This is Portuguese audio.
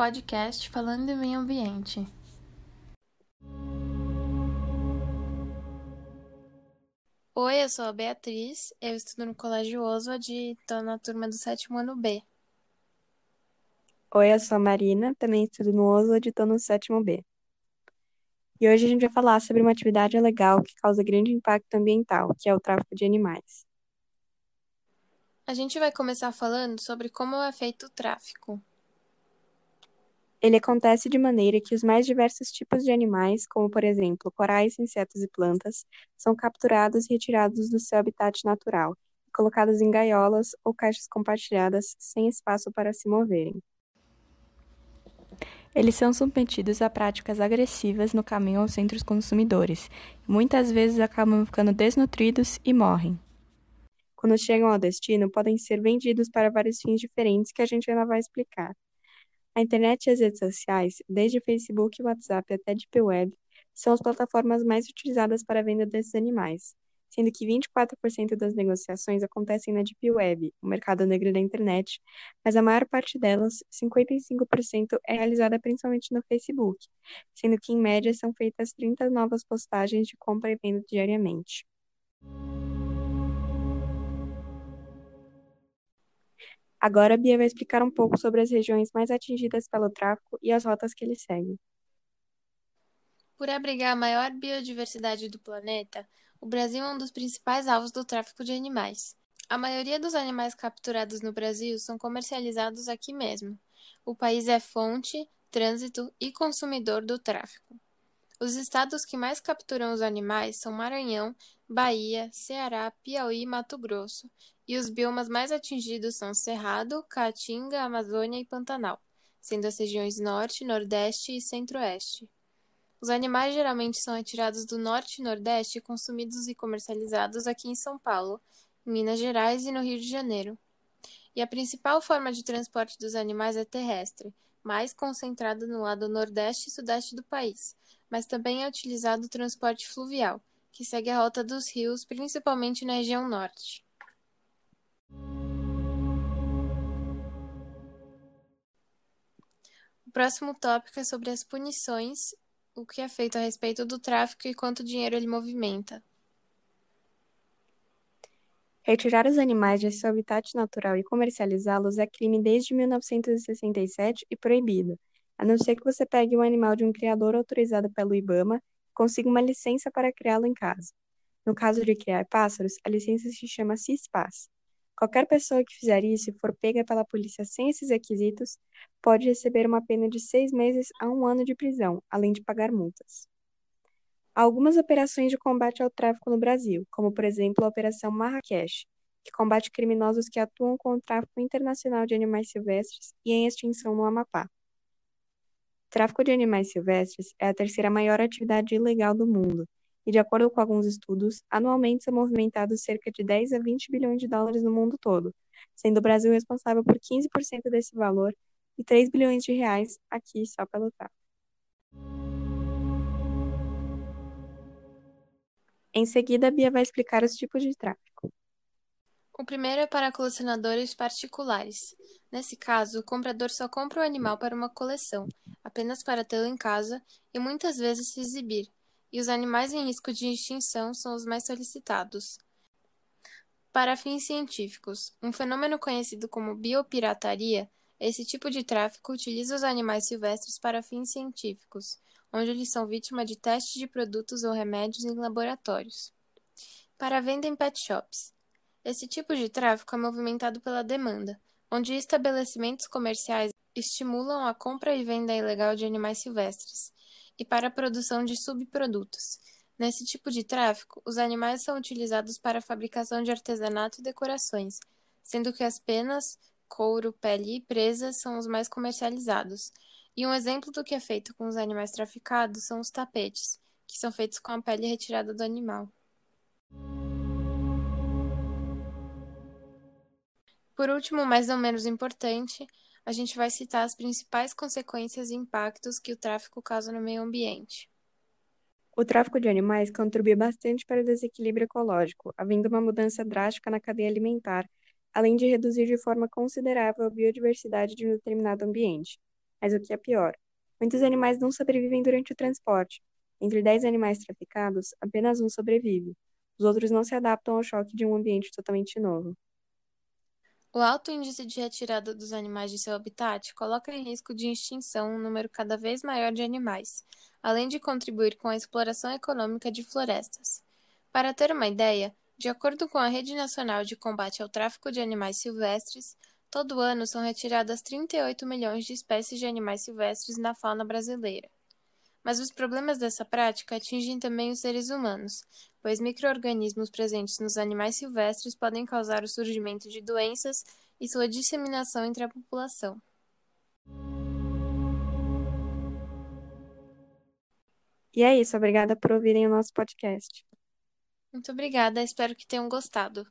podcast falando de meio ambiente. Oi, eu sou a Beatriz, eu estudo no Colégio Oswald e estou na turma do sétimo ano B. Oi, eu sou a Marina, também estudo no Oswald e estou no sétimo B. E hoje a gente vai falar sobre uma atividade legal que causa grande impacto ambiental, que é o tráfico de animais. A gente vai começar falando sobre como é feito o tráfico. Ele acontece de maneira que os mais diversos tipos de animais, como por exemplo corais, insetos e plantas, são capturados e retirados do seu habitat natural e colocados em gaiolas ou caixas compartilhadas sem espaço para se moverem. Eles são submetidos a práticas agressivas no caminho aos centros consumidores e muitas vezes acabam ficando desnutridos e morrem. Quando chegam ao destino, podem ser vendidos para vários fins diferentes que a gente ainda vai explicar. A internet e as redes sociais, desde Facebook e WhatsApp até Deep Web, são as plataformas mais utilizadas para a venda desses animais, sendo que 24% das negociações acontecem na Deep Web, o mercado negro da internet, mas a maior parte delas, 55%, é realizada principalmente no Facebook, sendo que em média são feitas 30 novas postagens de compra e venda diariamente. Agora a Bia vai explicar um pouco sobre as regiões mais atingidas pelo tráfico e as rotas que ele segue. Por abrigar a maior biodiversidade do planeta, o Brasil é um dos principais alvos do tráfico de animais. A maioria dos animais capturados no Brasil são comercializados aqui mesmo. O país é fonte, trânsito e consumidor do tráfico. Os estados que mais capturam os animais são Maranhão, Bahia, Ceará, Piauí e Mato Grosso, e os biomas mais atingidos são Cerrado, Caatinga, Amazônia e Pantanal, sendo as regiões Norte, Nordeste e Centro-Oeste. Os animais geralmente são retirados do Norte e Nordeste e consumidos e comercializados aqui em São Paulo, em Minas Gerais e no Rio de Janeiro. E a principal forma de transporte dos animais é terrestre, mais concentrada no lado nordeste e sudeste do país, mas também é utilizado o transporte fluvial, que segue a rota dos rios, principalmente na região norte. O próximo tópico é sobre as punições, o que é feito a respeito do tráfico e quanto dinheiro ele movimenta. Retirar os animais de seu habitat natural e comercializá-los é crime desde 1967 e proibido, a não ser que você pegue um animal de um criador autorizado pelo IBAMA e consiga uma licença para criá-lo em casa. No caso de criar pássaros, a licença se chama CISPAS. Qualquer pessoa que fizer isso e for pega pela polícia sem esses requisitos pode receber uma pena de seis meses a um ano de prisão, além de pagar multas. Há algumas operações de combate ao tráfico no Brasil, como por exemplo a Operação Marrakech, que combate criminosos que atuam com o tráfico internacional de animais silvestres e em extinção no Amapá. Tráfico de animais silvestres é a terceira maior atividade ilegal do mundo e, de acordo com alguns estudos, anualmente são movimentados cerca de 10 a 20 bilhões de dólares no mundo todo, sendo o Brasil responsável por 15% desse valor e 3 bilhões de reais aqui só pelo tráfico. Em seguida, a Bia vai explicar os tipos de tráfico. O primeiro é para colecionadores particulares. Nesse caso, o comprador só compra o animal para uma coleção, apenas para tê-lo em casa e muitas vezes se exibir, e os animais em risco de extinção são os mais solicitados. Para fins científicos, um fenômeno conhecido como biopirataria, esse tipo de tráfico utiliza os animais silvestres para fins científicos, onde eles são vítima de testes de produtos ou remédios em laboratórios. Para venda em pet shops. Esse tipo de tráfico é movimentado pela demanda, onde estabelecimentos comerciais estimulam a compra e venda ilegal de animais silvestres, e para a produção de subprodutos. Nesse tipo de tráfico, os animais são utilizados para a fabricação de artesanato e decorações, sendo que as penas, couro, pele e presas são os mais comercializados. E um exemplo do que é feito com os animais traficados são os tapetes, que são feitos com a pele retirada do animal. Por último, mas não menos importante, a gente vai citar as principais consequências e impactos que o tráfico causa no meio ambiente. O tráfico de animais contribui bastante para o desequilíbrio ecológico, havendo uma mudança drástica na cadeia alimentar, além de reduzir de forma considerável a biodiversidade de um determinado ambiente. Mas o que é pior, muitos animais não sobrevivem durante o transporte. Entre 10 animais traficados, apenas um sobrevive. Os outros não se adaptam ao choque de um ambiente totalmente novo. O alto índice de retirada dos animais de seu habitat coloca em risco de extinção um número cada vez maior de animais, além de contribuir com a exploração econômica de florestas. Para ter uma ideia, de acordo com a Rede Nacional de Combate ao Tráfico de Animais Silvestres, todo ano são retiradas 38 milhões de espécies de animais silvestres na fauna brasileira. Mas os problemas dessa prática atingem também os seres humanos, pois microorganismos presentes nos animais silvestres podem causar o surgimento de doenças e sua disseminação entre a população. E é isso, obrigada por ouvirem o nosso podcast. Muito obrigada, espero que tenham gostado.